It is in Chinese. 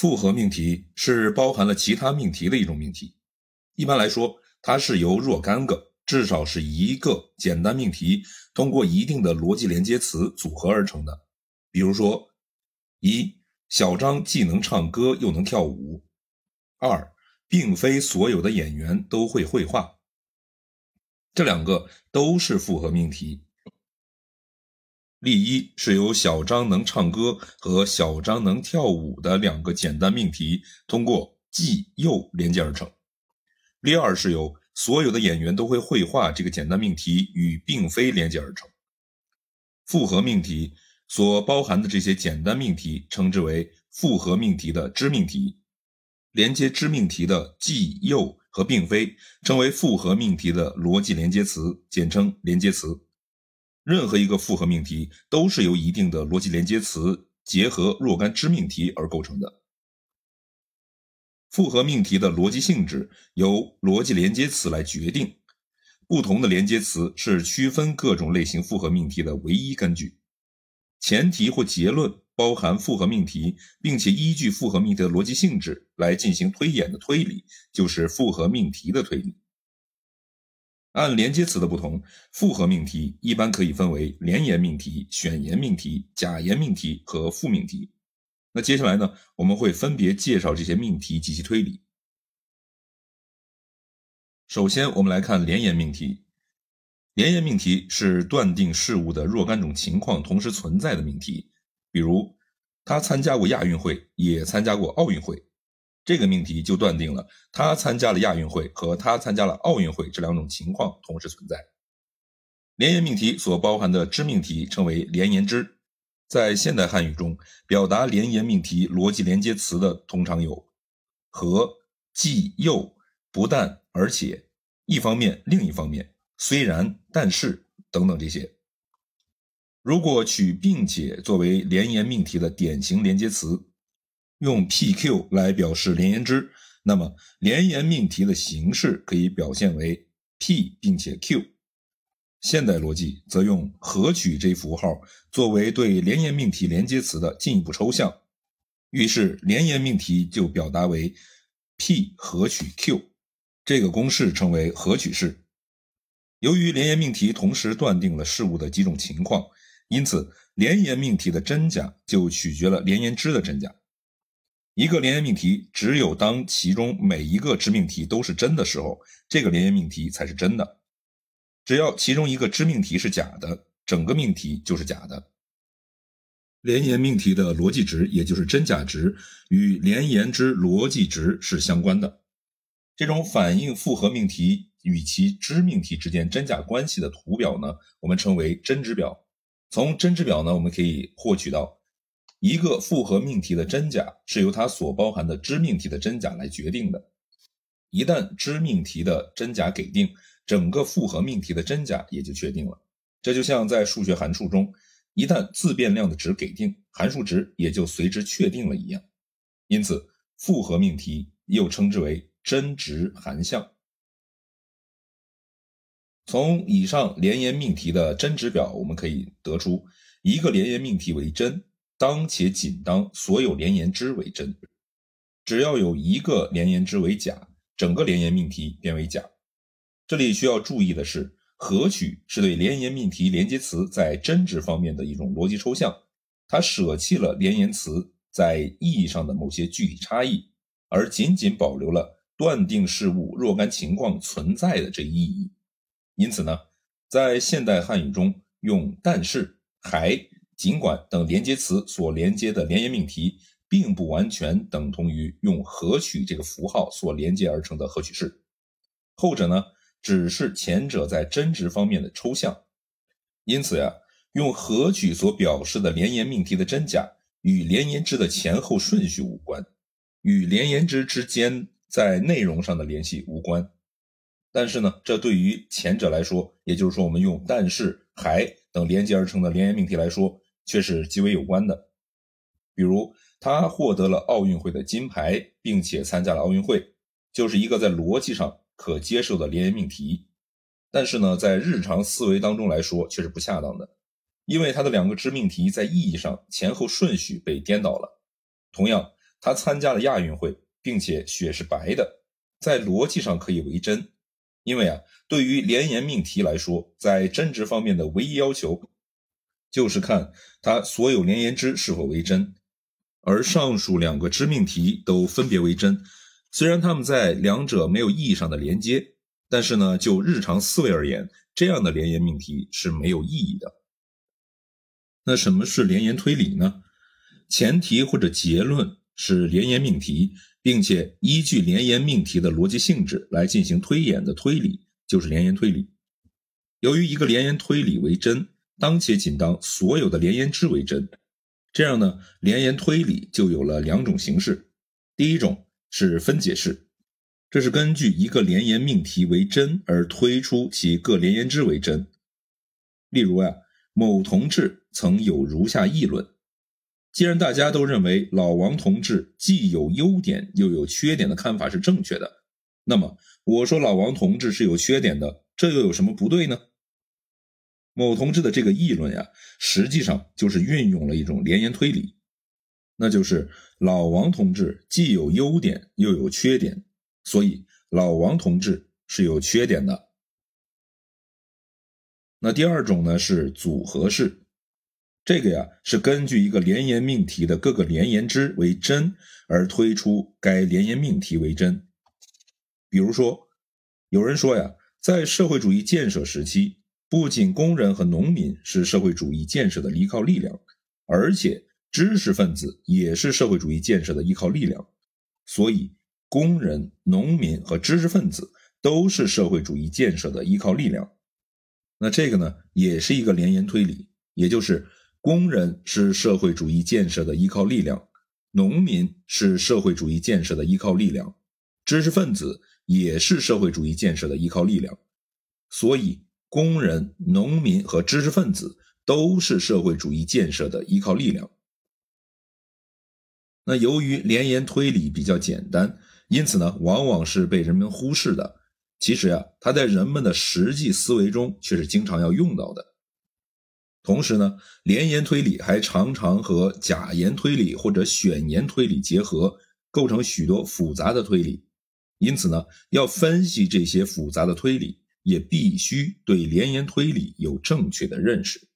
复合命题是包含了其他命题的一种命题。一般来说，它是由若干个，至少是一个简单命题，通过一定的逻辑连接词组合而成的。比如说，一小张既能唱歌又能跳舞；二，并非所有的演员都会绘画。这两个都是复合命题。例一是由小张能唱歌和小张能跳舞的两个简单命题通过既又连接而成。例二是由所有的演员都会绘画这个简单命题与并非连接而成。复合命题所包含的这些简单命题称之为复合命题的支命题，连接支命题的既又和并非称为复合命题的逻辑连接词，简称连接词。任何一个复合命题都是由一定的逻辑连接词结合若干支命题而构成的。复合命题的逻辑性质由逻辑连接词来决定，不同的连接词是区分各种类型复合命题的唯一根据。前提或结论包含复合命题，并且依据复合命题的逻辑性质来进行推演的推理，就是复合命题的推理。按连接词的不同，复合命题一般可以分为连言命题、选言命题、假言命题和复命题。那接下来呢，我们会分别介绍这些命题及其推理。首先，我们来看连言命题。连言命题是断定事物的若干种情况同时存在的命题。比如，他参加过亚运会，也参加过奥运会。这个命题就断定了他参加了亚运会和他参加了奥运会这两种情况同时存在。连言命题所包含的支命题称为连言支。在现代汉语中，表达连言命题逻辑连接词的通常有和、既、又、不但、而且、一方面、另一方面、虽然、但是等等这些。如果取并且作为连言命题的典型连接词。用 PQ 来表示连言之，那么连言命题的形式可以表现为 P 并且 Q。现代逻辑则用合取这一符号作为对连言命题连接词的进一步抽象，于是连言命题就表达为 P 合取 Q。这个公式称为合取式。由于连言命题同时断定了事物的几种情况，因此连言命题的真假就取决了连言之的真假。一个连言命题，只有当其中每一个支命题都是真的时候，这个连言命题才是真的。只要其中一个支命题是假的，整个命题就是假的。连言命题的逻辑值，也就是真假值，与连言之逻辑值是相关的。这种反映复合命题与其支命题之间真假关系的图表呢，我们称为真值表。从真值表呢，我们可以获取到。一个复合命题的真假是由它所包含的知命题的真假来决定的。一旦知命题的真假给定，整个复合命题的真假也就确定了。这就像在数学函数中，一旦自变量的值给定，函数值也就随之确定了一样。因此，复合命题又称之为真值函项。从以上连言命题的真值表，我们可以得出，一个连言命题为真。当且仅当所有连言之为真，只要有一个连言之为假，整个连言命题变为假。这里需要注意的是，合取是对连言命题连接词在真值方面的一种逻辑抽象，它舍弃了连言词在意义上的某些具体差异，而仅仅保留了断定事物若干情况存在的这一意义。因此呢，在现代汉语中用但是还。尽管等连接词所连接的连言命题，并不完全等同于用合取这个符号所连接而成的合取式，后者呢，只是前者在真值方面的抽象。因此呀，用合取所表示的连言命题的真假，与连言之的前后顺序无关，与连言之之间在内容上的联系无关。但是呢，这对于前者来说，也就是说，我们用但是还等连接而成的连言命题来说。却是极为有关的，比如他获得了奥运会的金牌，并且参加了奥运会，就是一个在逻辑上可接受的连言命题。但是呢，在日常思维当中来说却是不恰当的，因为他的两个支命题在意义上前后顺序被颠倒了。同样，他参加了亚运会，并且血是白的，在逻辑上可以为真，因为啊，对于联言命题来说，在真值方面的唯一要求就是看它所有联言之是否为真，而上述两个知命题都分别为真，虽然他们在两者没有意义上的连接，但是呢，就日常思维而言，这样的联言命题是没有意义的。那什么是联言推理呢？前提或者结论是联言命题，并且依据联言命题的逻辑性质来进行推演的推理，就是联言推理。由于一个联言推理为真，当且仅当所有的联言之为真，这样呢，联言推理就有了两种形式。第一种是分解式，这是根据一个联言命题为真而推出其各联言之为真。例如呀。某同志曾有如下议论：既然大家都认为老王同志既有优点又有缺点的看法是正确的，那么我说老王同志是有缺点的，这又有什么不对呢？某同志的这个议论呀，实际上就是运用了一种联言推理，那就是老王同志既有优点又有缺点，所以老王同志是有缺点的。那第二种呢是组合式，这个呀是根据一个联言命题的各个联言之为真而推出该联言命题为真。比如说，有人说呀，在社会主义建设时期，不仅工人和农民是社会主义建设的依靠力量，而且知识分子也是社会主义建设的依靠力量，所以工人、农民和知识分子都是社会主义建设的依靠力量。那这个呢，也是一个联言推理，也就是工人是社会主义建设的依靠力量，农民是社会主义建设的依靠力量，知识分子也是社会主义建设的依靠力量，所以工人、农民和知识分子都是社会主义建设的依靠力量。那由于联言推理比较简单，因此呢，往往是被人们忽视的。其实呀，它在人们的实际思维中却是经常要用到的。同时呢，联言推理还常常和假言推理或者选言推理结合，构成许多复杂的推理。因此呢，要分析这些复杂的推理，也必须对联言推理有正确的认识。